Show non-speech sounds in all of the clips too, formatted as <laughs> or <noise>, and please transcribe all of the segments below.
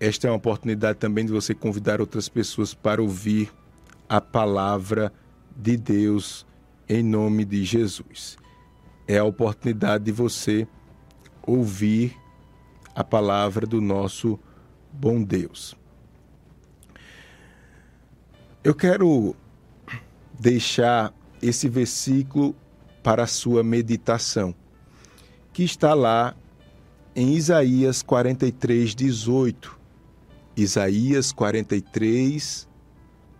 esta é uma oportunidade também de você convidar outras pessoas para ouvir a palavra de Deus em nome de Jesus. É a oportunidade de você ouvir a palavra do nosso bom Deus. Eu quero deixar esse versículo para a sua meditação, que está lá em Isaías 43, 18. Isaías 43,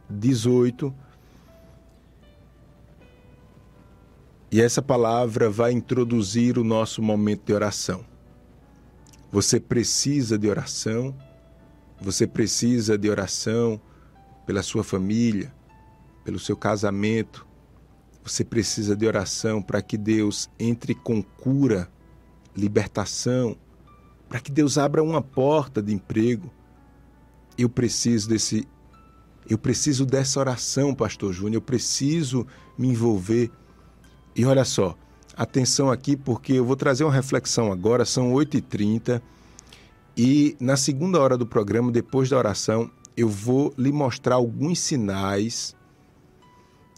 18. E essa palavra vai introduzir o nosso momento de oração. Você precisa de oração, você precisa de oração pela sua família, pelo seu casamento. Você precisa de oração para que Deus entre com cura, libertação, para que Deus abra uma porta de emprego. Eu preciso desse eu preciso dessa oração, pastor Júnior, eu preciso me envolver. E olha só, atenção aqui porque eu vou trazer uma reflexão agora, são 8h30 e na segunda hora do programa, depois da oração, eu vou lhe mostrar alguns sinais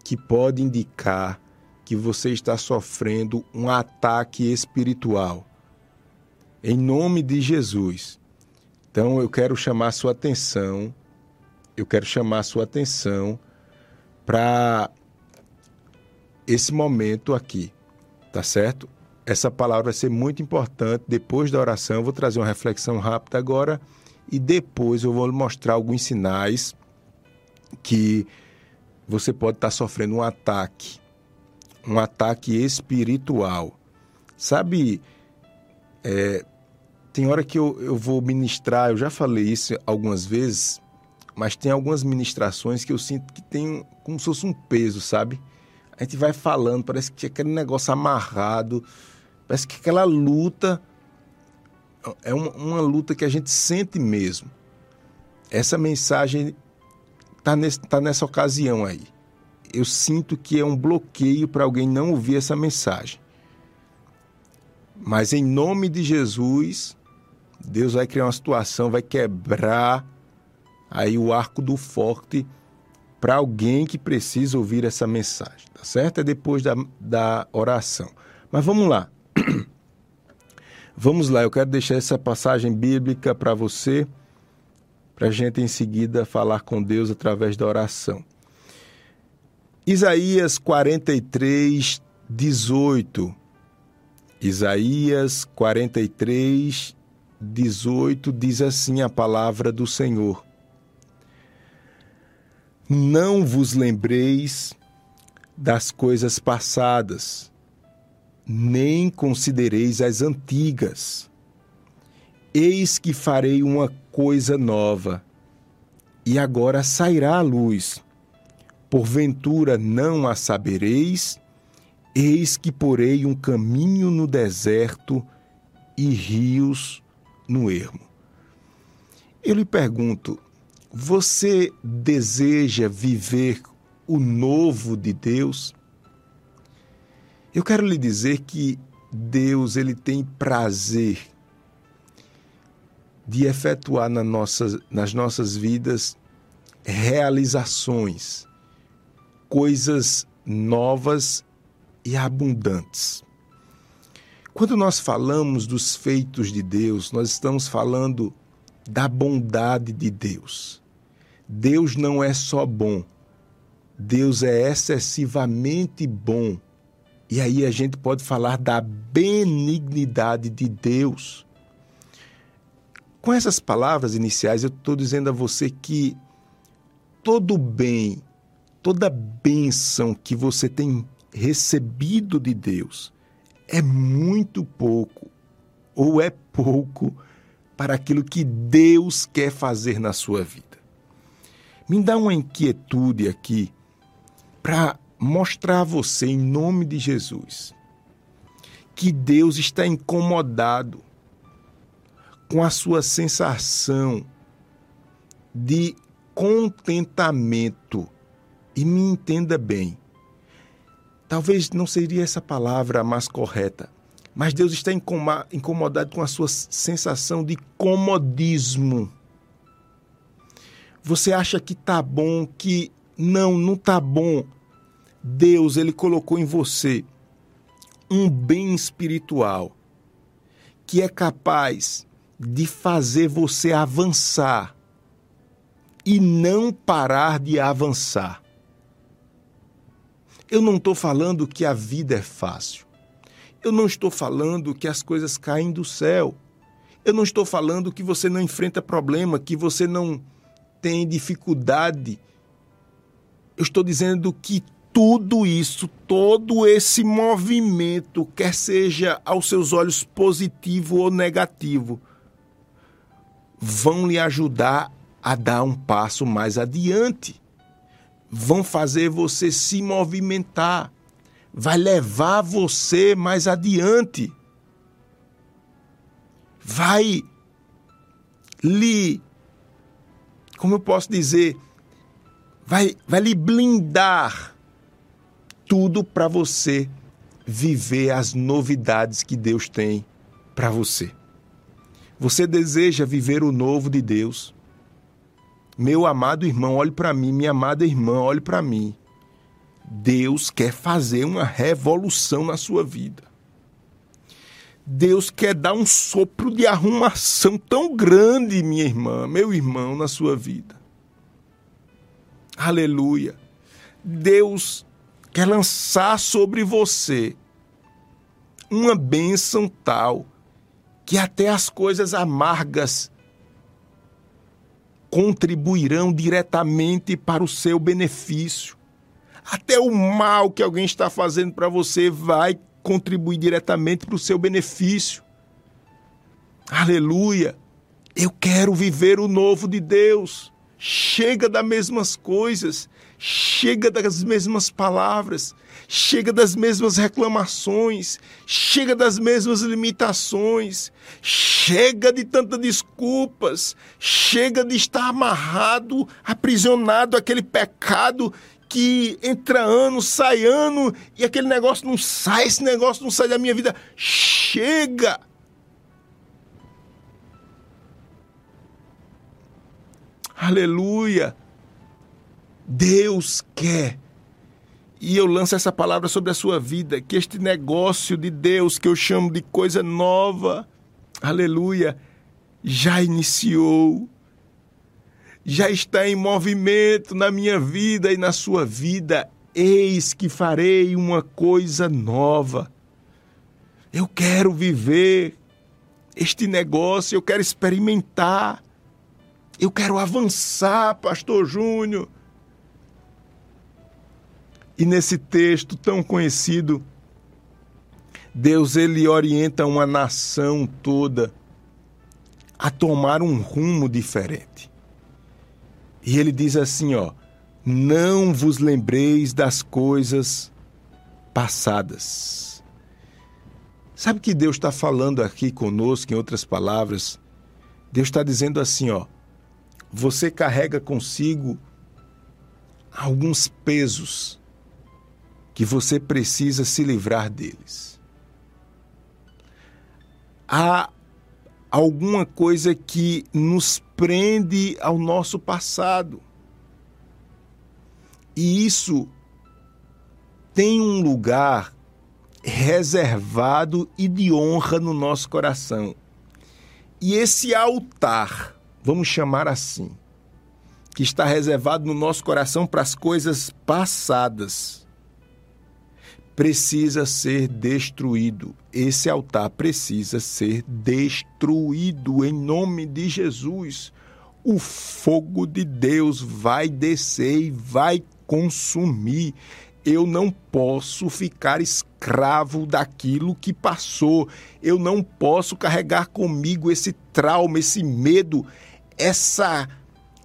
que podem indicar que você está sofrendo um ataque espiritual. Em nome de Jesus. Então eu quero chamar a sua atenção, eu quero chamar a sua atenção para esse momento aqui, tá certo? Essa palavra vai ser muito importante depois da oração. Eu vou trazer uma reflexão rápida agora e depois eu vou mostrar alguns sinais que você pode estar sofrendo um ataque, um ataque espiritual. Sabe, é, tem hora que eu, eu vou ministrar, eu já falei isso algumas vezes, mas tem algumas ministrações que eu sinto que tem como se fosse um peso, sabe? A gente vai falando, parece que aquele negócio amarrado, parece que aquela luta é uma, uma luta que a gente sente mesmo. Essa mensagem está tá nessa ocasião aí. Eu sinto que é um bloqueio para alguém não ouvir essa mensagem. Mas em nome de Jesus, Deus vai criar uma situação, vai quebrar aí o arco do forte para alguém que precisa ouvir essa mensagem, tá certo? É depois da, da oração. Mas vamos lá. <clears throat> Vamos lá, eu quero deixar essa passagem bíblica para você, para a gente em seguida falar com Deus através da oração. Isaías 43, 18. Isaías 43, 18 diz assim a palavra do Senhor: Não vos lembreis das coisas passadas nem considereis as antigas. Eis que farei uma coisa nova, e agora sairá a luz. Porventura não a sabereis? Eis que porei um caminho no deserto e rios no ermo. Eu lhe pergunto: você deseja viver o novo de Deus? Eu quero lhe dizer que Deus ele tem prazer de efetuar na nossa, nas nossas vidas realizações, coisas novas e abundantes. Quando nós falamos dos feitos de Deus, nós estamos falando da bondade de Deus. Deus não é só bom, Deus é excessivamente bom e aí a gente pode falar da benignidade de Deus. Com essas palavras iniciais, eu estou dizendo a você que todo bem, toda bênção que você tem recebido de Deus é muito pouco ou é pouco para aquilo que Deus quer fazer na sua vida. Me dá uma inquietude aqui para mostrar a você, em nome de Jesus, que Deus está incomodado com a sua sensação de contentamento. E me entenda bem. Talvez não seria essa palavra mais correta, mas Deus está incomodado com a sua sensação de comodismo. Você acha que tá bom, que não, não tá bom. Deus, ele colocou em você um bem espiritual que é capaz de fazer você avançar e não parar de avançar. Eu não estou falando que a vida é fácil. Eu não estou falando que as coisas caem do céu. Eu não estou falando que você não enfrenta problema, que você não tem dificuldade. Eu estou dizendo que tudo isso, todo esse movimento, quer seja aos seus olhos positivo ou negativo, vão lhe ajudar a dar um passo mais adiante. Vão fazer você se movimentar. Vai levar você mais adiante. Vai lhe como eu posso dizer, vai vai lhe blindar tudo para você viver as novidades que Deus tem para você. Você deseja viver o novo de Deus? Meu amado irmão, olhe para mim, minha amada irmã, olhe para mim. Deus quer fazer uma revolução na sua vida. Deus quer dar um sopro de arrumação tão grande, minha irmã, meu irmão, na sua vida. Aleluia. Deus quer lançar sobre você uma bênção tal que até as coisas amargas contribuirão diretamente para o seu benefício. Até o mal que alguém está fazendo para você vai contribuir diretamente para o seu benefício. Aleluia! Eu quero viver o novo de Deus. Chega das mesmas coisas chega das mesmas palavras, chega das mesmas reclamações, chega das mesmas limitações, chega de tantas desculpas, chega de estar amarrado, aprisionado aquele pecado que entra ano, sai ano e aquele negócio não sai, esse negócio não sai da minha vida. Chega! Aleluia! Deus quer. E eu lanço essa palavra sobre a sua vida, que este negócio de Deus, que eu chamo de coisa nova, aleluia, já iniciou, já está em movimento na minha vida e na sua vida. Eis que farei uma coisa nova. Eu quero viver este negócio, eu quero experimentar, eu quero avançar, Pastor Júnior. E nesse texto tão conhecido, Deus ele orienta uma nação toda a tomar um rumo diferente. E ele diz assim, ó: Não vos lembreis das coisas passadas. Sabe que Deus está falando aqui conosco, em outras palavras? Deus está dizendo assim, ó: Você carrega consigo alguns pesos que você precisa se livrar deles. Há alguma coisa que nos prende ao nosso passado. E isso tem um lugar reservado e de honra no nosso coração. E esse altar, vamos chamar assim, que está reservado no nosso coração para as coisas passadas precisa ser destruído. Esse altar precisa ser destruído em nome de Jesus. O fogo de Deus vai descer e vai consumir. Eu não posso ficar escravo daquilo que passou. Eu não posso carregar comigo esse trauma, esse medo, essa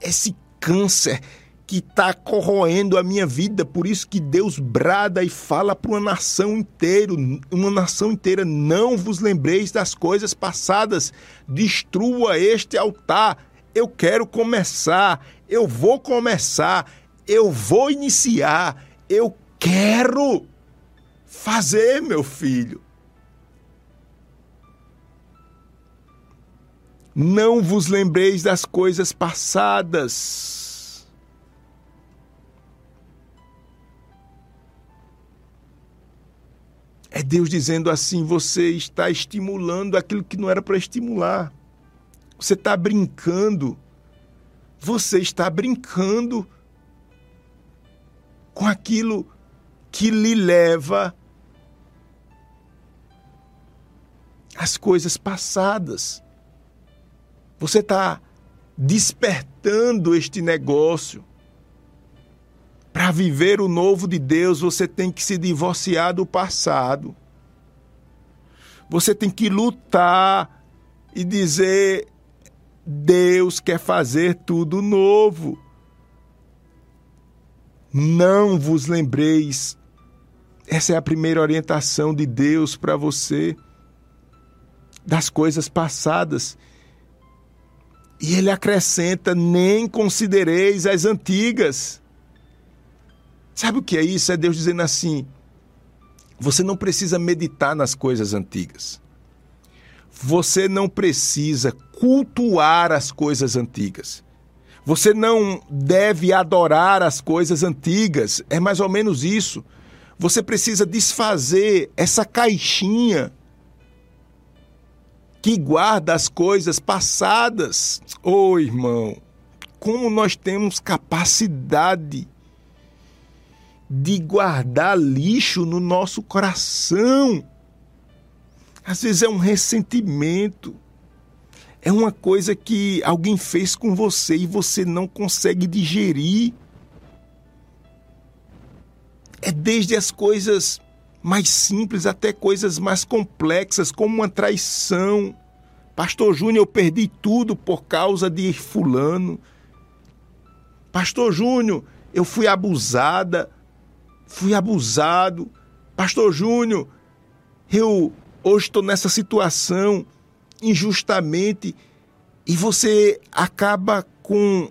esse câncer que está corroendo a minha vida. Por isso que Deus brada e fala para uma nação inteira, uma nação inteira, não vos lembreis das coisas passadas, destrua este altar. Eu quero começar, eu vou começar, eu vou iniciar, eu quero fazer, meu filho. Não vos lembreis das coisas passadas É Deus dizendo assim: você está estimulando aquilo que não era para estimular. Você está brincando. Você está brincando com aquilo que lhe leva às coisas passadas. Você está despertando este negócio. Para viver o novo de Deus, você tem que se divorciar do passado. Você tem que lutar e dizer: Deus quer fazer tudo novo. Não vos lembreis. Essa é a primeira orientação de Deus para você das coisas passadas e ele acrescenta: nem considereis as antigas. Sabe o que é isso? É Deus dizendo assim: você não precisa meditar nas coisas antigas. Você não precisa cultuar as coisas antigas. Você não deve adorar as coisas antigas. É mais ou menos isso. Você precisa desfazer essa caixinha que guarda as coisas passadas. Ô oh, irmão, como nós temos capacidade de guardar lixo no nosso coração. Às vezes é um ressentimento, é uma coisa que alguém fez com você e você não consegue digerir. É desde as coisas mais simples até coisas mais complexas, como uma traição. Pastor Júnior, eu perdi tudo por causa de Fulano. Pastor Júnior, eu fui abusada, fui abusado. Pastor Júnior, eu hoje estou nessa situação injustamente e você acaba com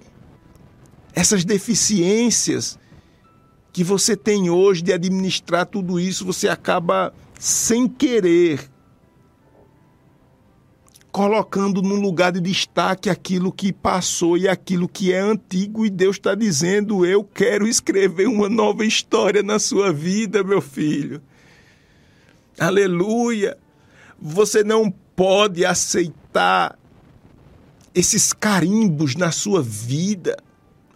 essas deficiências que você tem hoje de administrar tudo isso, você acaba sem querer colocando num lugar de destaque aquilo que passou e aquilo que é antigo, e Deus está dizendo: Eu quero escrever uma nova história na sua vida, meu filho. Aleluia! Você não pode aceitar esses carimbos na sua vida.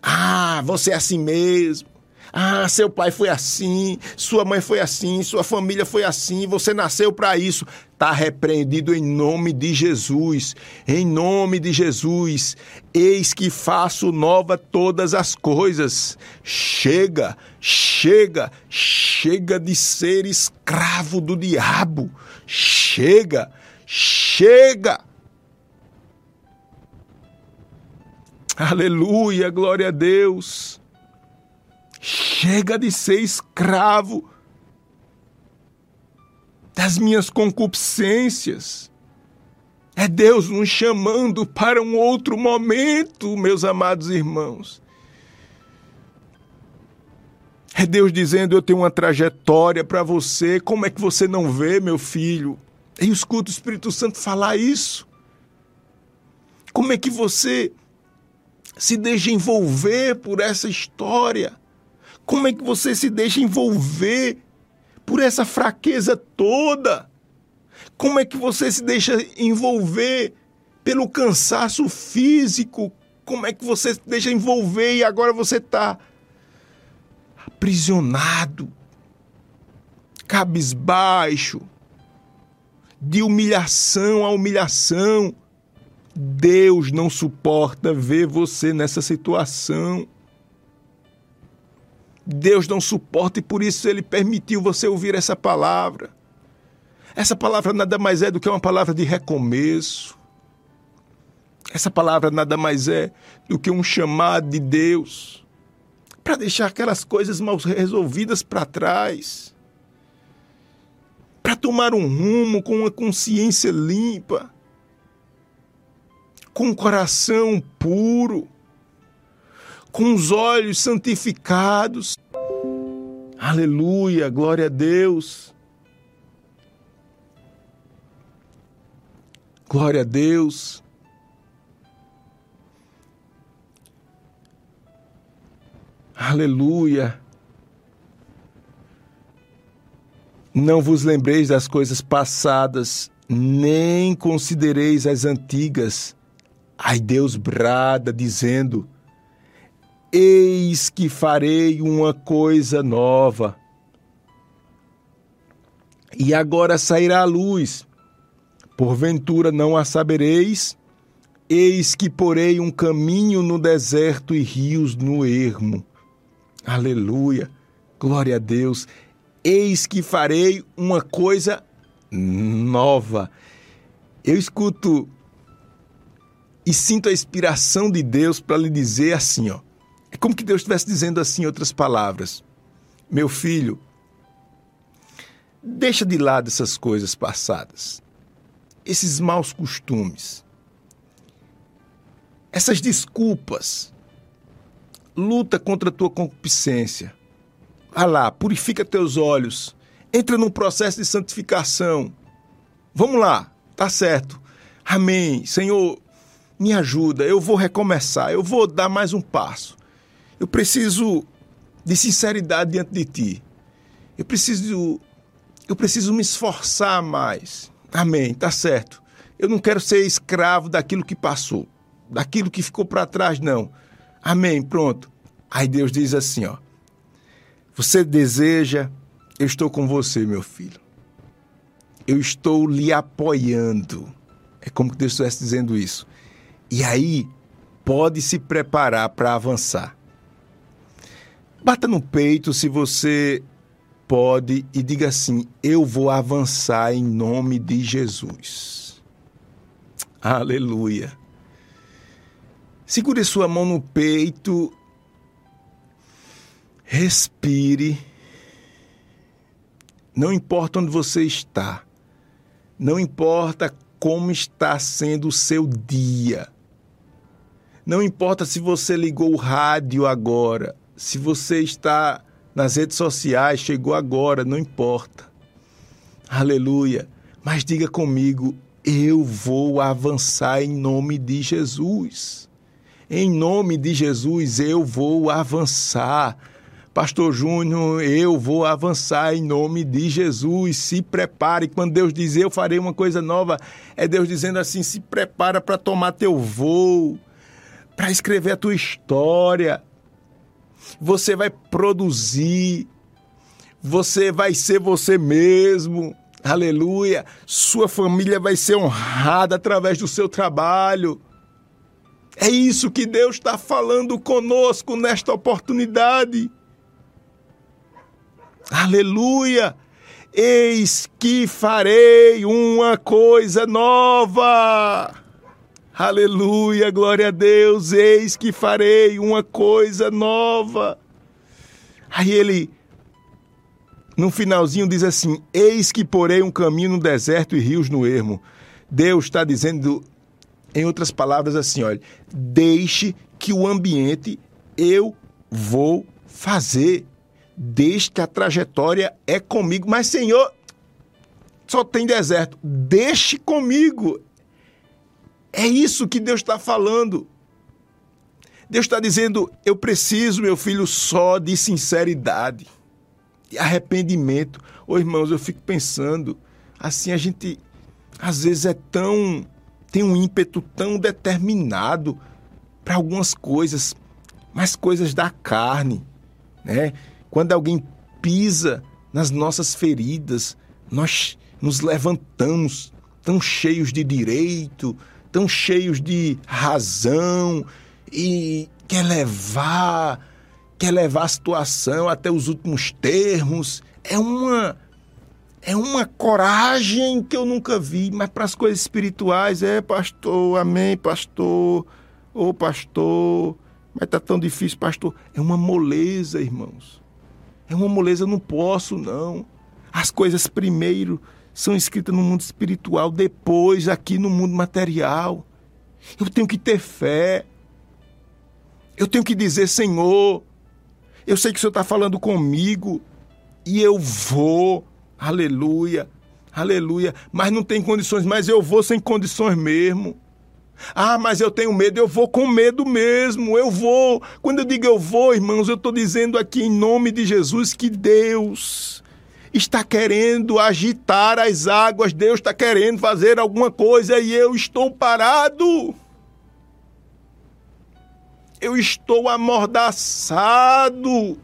Ah, você é assim mesmo. Ah, seu pai foi assim, sua mãe foi assim, sua família foi assim, você nasceu para isso. Está repreendido em nome de Jesus. Em nome de Jesus. Eis que faço nova todas as coisas. Chega, chega, chega de ser escravo do diabo. Chega, chega. Aleluia, glória a Deus. Chega de ser escravo das minhas concupiscências. É Deus nos chamando para um outro momento, meus amados irmãos. É Deus dizendo: Eu tenho uma trajetória para você. Como é que você não vê, meu filho? Eu escuto o Espírito Santo falar isso. Como é que você se deixa envolver por essa história? Como é que você se deixa envolver por essa fraqueza toda? Como é que você se deixa envolver pelo cansaço físico? Como é que você se deixa envolver e agora você está aprisionado, cabisbaixo, de humilhação a humilhação? Deus não suporta ver você nessa situação. Deus não suporta e por isso ele permitiu você ouvir essa palavra. Essa palavra nada mais é do que uma palavra de recomeço. Essa palavra nada mais é do que um chamado de Deus para deixar aquelas coisas mal resolvidas para trás, para tomar um rumo com uma consciência limpa, com um coração puro com os olhos santificados. Aleluia, glória a Deus. Glória a Deus. Aleluia. Não vos lembreis das coisas passadas, nem considereis as antigas. Ai, Deus brada, dizendo: Eis que farei uma coisa nova. E agora sairá a luz. Porventura não a sabereis? Eis que porei um caminho no deserto e rios no ermo. Aleluia. Glória a Deus. Eis que farei uma coisa nova. Eu escuto e sinto a inspiração de Deus para lhe dizer assim, ó. Como que Deus estivesse dizendo assim outras palavras. Meu filho, deixa de lado essas coisas passadas. Esses maus costumes. Essas desculpas. Luta contra a tua concupiscência. Vá lá, purifica teus olhos. Entra num processo de santificação. Vamos lá, tá certo. Amém. Senhor, me ajuda. Eu vou recomeçar. Eu vou dar mais um passo. Eu preciso de sinceridade diante de ti. Eu preciso eu preciso me esforçar mais. Amém, tá certo. Eu não quero ser escravo daquilo que passou, daquilo que ficou para trás não. Amém, pronto. Aí Deus diz assim, ó: você deseja, eu estou com você, meu filho. Eu estou lhe apoiando. É como que Deus estivesse dizendo isso. E aí, pode se preparar para avançar. Bata no peito se você pode e diga assim: Eu vou avançar em nome de Jesus. Aleluia. Segure sua mão no peito Respire. Não importa onde você está. Não importa como está sendo o seu dia. Não importa se você ligou o rádio agora, se você está nas redes sociais, chegou agora, não importa. Aleluia. Mas diga comigo, eu vou avançar em nome de Jesus. Em nome de Jesus, eu vou avançar. Pastor Júnior, eu vou avançar em nome de Jesus. Se prepare. Quando Deus diz eu farei uma coisa nova, é Deus dizendo assim: se prepara para tomar teu voo, para escrever a tua história. Você vai produzir, você vai ser você mesmo. Aleluia. Sua família vai ser honrada através do seu trabalho. É isso que Deus está falando conosco nesta oportunidade. Aleluia! Eis que farei uma coisa nova. Aleluia, glória a Deus. Eis que farei uma coisa nova. Aí ele, no finalzinho, diz assim: Eis que porei um caminho no deserto e rios no ermo. Deus está dizendo, em outras palavras, assim: olha, deixe que o ambiente eu vou fazer desde que a trajetória é comigo. Mas, Senhor, só tem deserto. Deixe comigo. É isso que Deus está falando. Deus está dizendo: eu preciso, meu filho, só de sinceridade e arrependimento. Ô irmãos, eu fico pensando, assim, a gente às vezes é tão. tem um ímpeto tão determinado para algumas coisas, mas coisas da carne, né? Quando alguém pisa nas nossas feridas, nós nos levantamos tão cheios de direito, tão cheios de razão e quer levar, quer levar a situação até os últimos termos. É uma é uma coragem que eu nunca vi, mas para as coisas espirituais é pastor, amém, pastor, ô oh, pastor, mas tá tão difícil, pastor. É uma moleza, irmãos. É uma moleza, eu não posso, não. As coisas primeiro são escritas no mundo espiritual, depois aqui no mundo material. Eu tenho que ter fé. Eu tenho que dizer, Senhor, eu sei que o Senhor está falando comigo e eu vou. Aleluia, aleluia. Mas não tem condições, mas eu vou sem condições mesmo. Ah, mas eu tenho medo, eu vou com medo mesmo, eu vou. Quando eu digo eu vou, irmãos, eu estou dizendo aqui em nome de Jesus que Deus, está querendo agitar as águas, Deus está querendo fazer alguma coisa e eu estou parado. Eu estou amordaçado.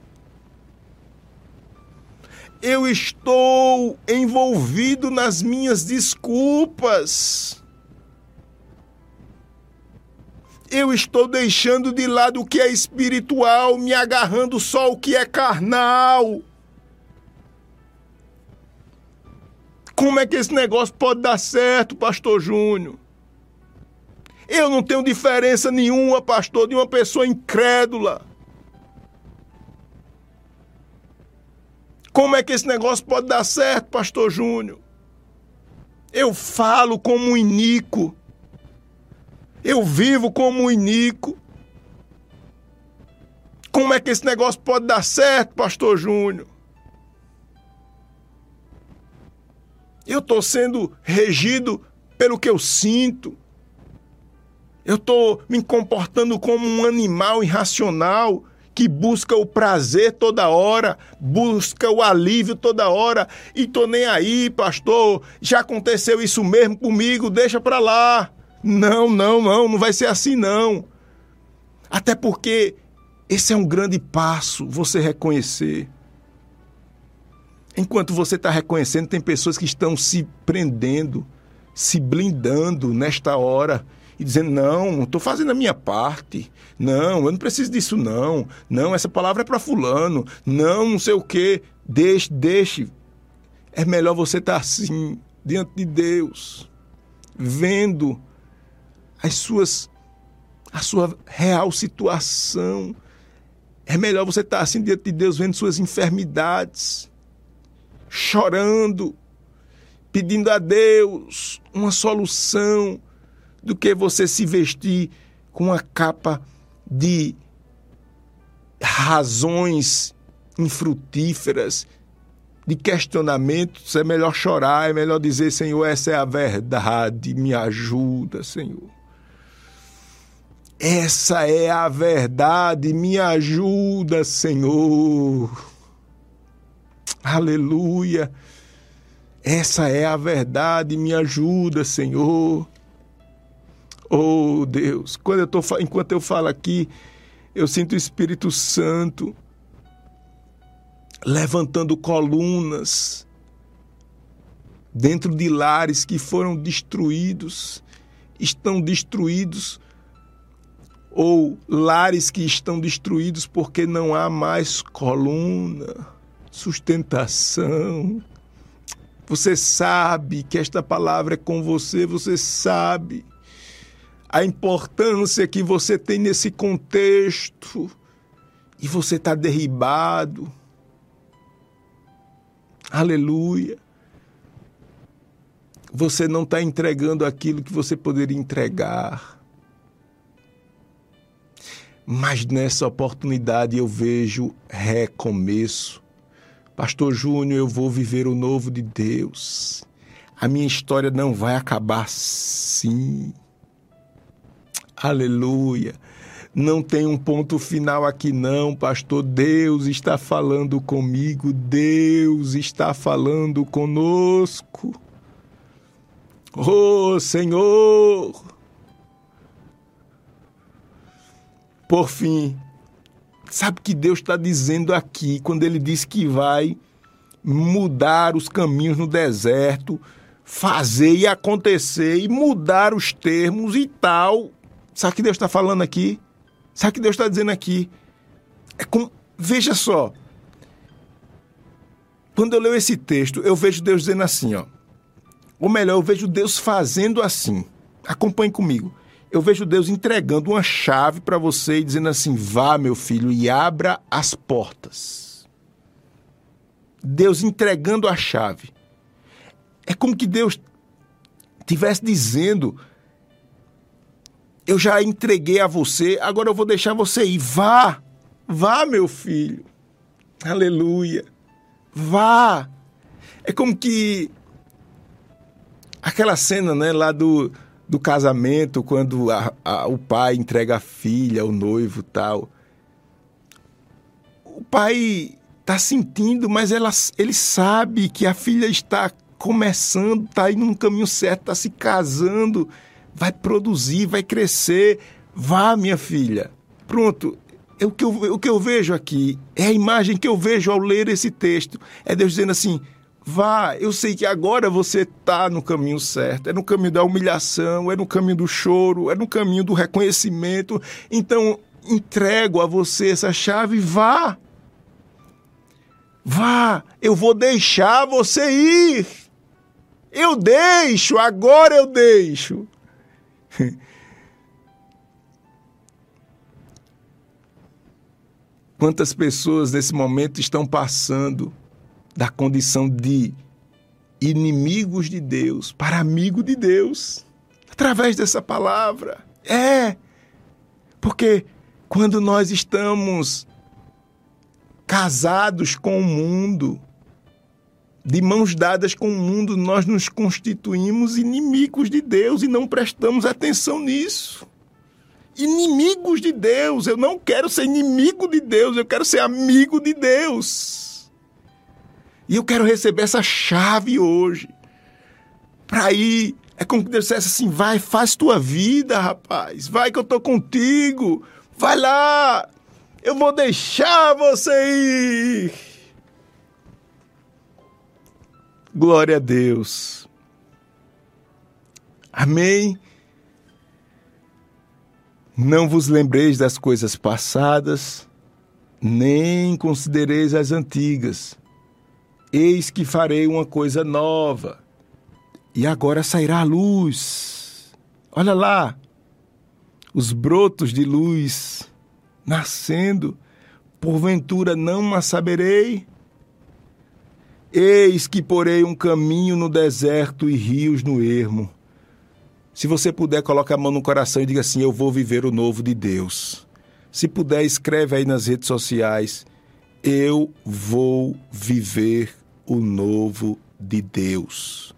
Eu estou envolvido nas minhas desculpas. Eu estou deixando de lado o que é espiritual, me agarrando só o que é carnal. Como é que esse negócio pode dar certo, pastor Júnior? Eu não tenho diferença nenhuma, pastor, de uma pessoa incrédula. Como é que esse negócio pode dar certo, pastor Júnior? Eu falo como um inico. Eu vivo como um inico. Como é que esse negócio pode dar certo, pastor Júnior? Eu estou sendo regido pelo que eu sinto. Eu estou me comportando como um animal irracional que busca o prazer toda hora, busca o alívio toda hora, e tô nem aí, pastor. Já aconteceu isso mesmo comigo, deixa para lá. Não, não, não, não vai ser assim não. Até porque esse é um grande passo, você reconhecer. Enquanto você está reconhecendo, tem pessoas que estão se prendendo, se blindando nesta hora e dizendo: não, estou fazendo a minha parte. Não, eu não preciso disso, não. Não, essa palavra é para Fulano. Não, não sei o quê. Deixe, deixe. É melhor você estar tá assim, diante de Deus, vendo as suas, a sua real situação. É melhor você estar tá assim diante de Deus, vendo suas enfermidades, chorando, pedindo a Deus uma solução do que você se vestir com uma capa de razões infrutíferas, de questionamentos. É melhor chorar, é melhor dizer: Senhor, essa é a verdade, me ajuda, Senhor. Essa é a verdade, me ajuda, Senhor. Aleluia. Essa é a verdade, me ajuda, Senhor. Oh Deus, quando eu tô, enquanto eu falo aqui, eu sinto o Espírito Santo levantando colunas dentro de lares que foram destruídos, estão destruídos, ou lares que estão destruídos porque não há mais coluna, sustentação. Você sabe que esta palavra é com você, você sabe a importância que você tem nesse contexto e você está derribado. Aleluia. Você não está entregando aquilo que você poderia entregar. Mas nessa oportunidade eu vejo recomeço. Pastor Júnior, eu vou viver o novo de Deus. A minha história não vai acabar assim. Aleluia. Não tem um ponto final aqui, não, pastor. Deus está falando comigo, Deus está falando conosco. Oh, Senhor! Por fim, sabe o que Deus está dizendo aqui quando Ele diz que vai mudar os caminhos no deserto, fazer e acontecer e mudar os termos e tal? Sabe o que Deus está falando aqui? Sabe o que Deus está dizendo aqui? É com... Veja só. Quando eu leio esse texto, eu vejo Deus dizendo assim, ó. Ou melhor, eu vejo Deus fazendo assim. Acompanhe comigo. Eu vejo Deus entregando uma chave para você e dizendo assim: vá, meu filho, e abra as portas. Deus entregando a chave. É como que Deus estivesse dizendo eu já entreguei a você, agora eu vou deixar você ir. Vá, vá, meu filho. Aleluia. Vá. É como que aquela cena, né, lá do, do casamento, quando a, a, o pai entrega a filha, o noivo tal. O pai está sentindo, mas ela, ele sabe que a filha está começando, está indo no caminho certo, está se casando, vai produzir, vai crescer. Vá, minha filha. Pronto. É o, que eu, o que eu vejo aqui é a imagem que eu vejo ao ler esse texto. É Deus dizendo assim: vá, eu sei que agora você está no caminho certo. É no caminho da humilhação, é no caminho do choro, é no caminho do reconhecimento. Então, entrego a você essa chave, vá. Vá, eu vou deixar você ir. Eu deixo, agora eu deixo. <laughs> Quantas pessoas nesse momento estão passando da condição de inimigos de Deus para amigo de Deus através dessa palavra? É, porque quando nós estamos casados com o mundo, de mãos dadas com o mundo, nós nos constituímos inimigos de Deus e não prestamos atenção nisso inimigos de Deus. Eu não quero ser inimigo de Deus, eu quero ser amigo de Deus. E eu quero receber essa chave hoje. Para ir. É como que Deus dissesse assim: vai, faz tua vida, rapaz. Vai que eu tô contigo. Vai lá. Eu vou deixar você ir. Glória a Deus. Amém. Não vos lembreis das coisas passadas, nem considereis as antigas. Eis que farei uma coisa nova, e agora sairá a luz. Olha lá, os brotos de luz nascendo, porventura não a saberei? Eis que porei um caminho no deserto e rios no ermo se você puder, coloque a mão no coração e diga assim: Eu vou viver o novo de Deus. Se puder, escreve aí nas redes sociais: Eu vou viver o novo de Deus.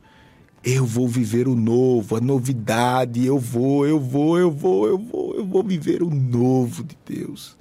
Eu vou viver o novo, a novidade. Eu vou, eu vou, eu vou, eu vou, eu vou viver o novo de Deus.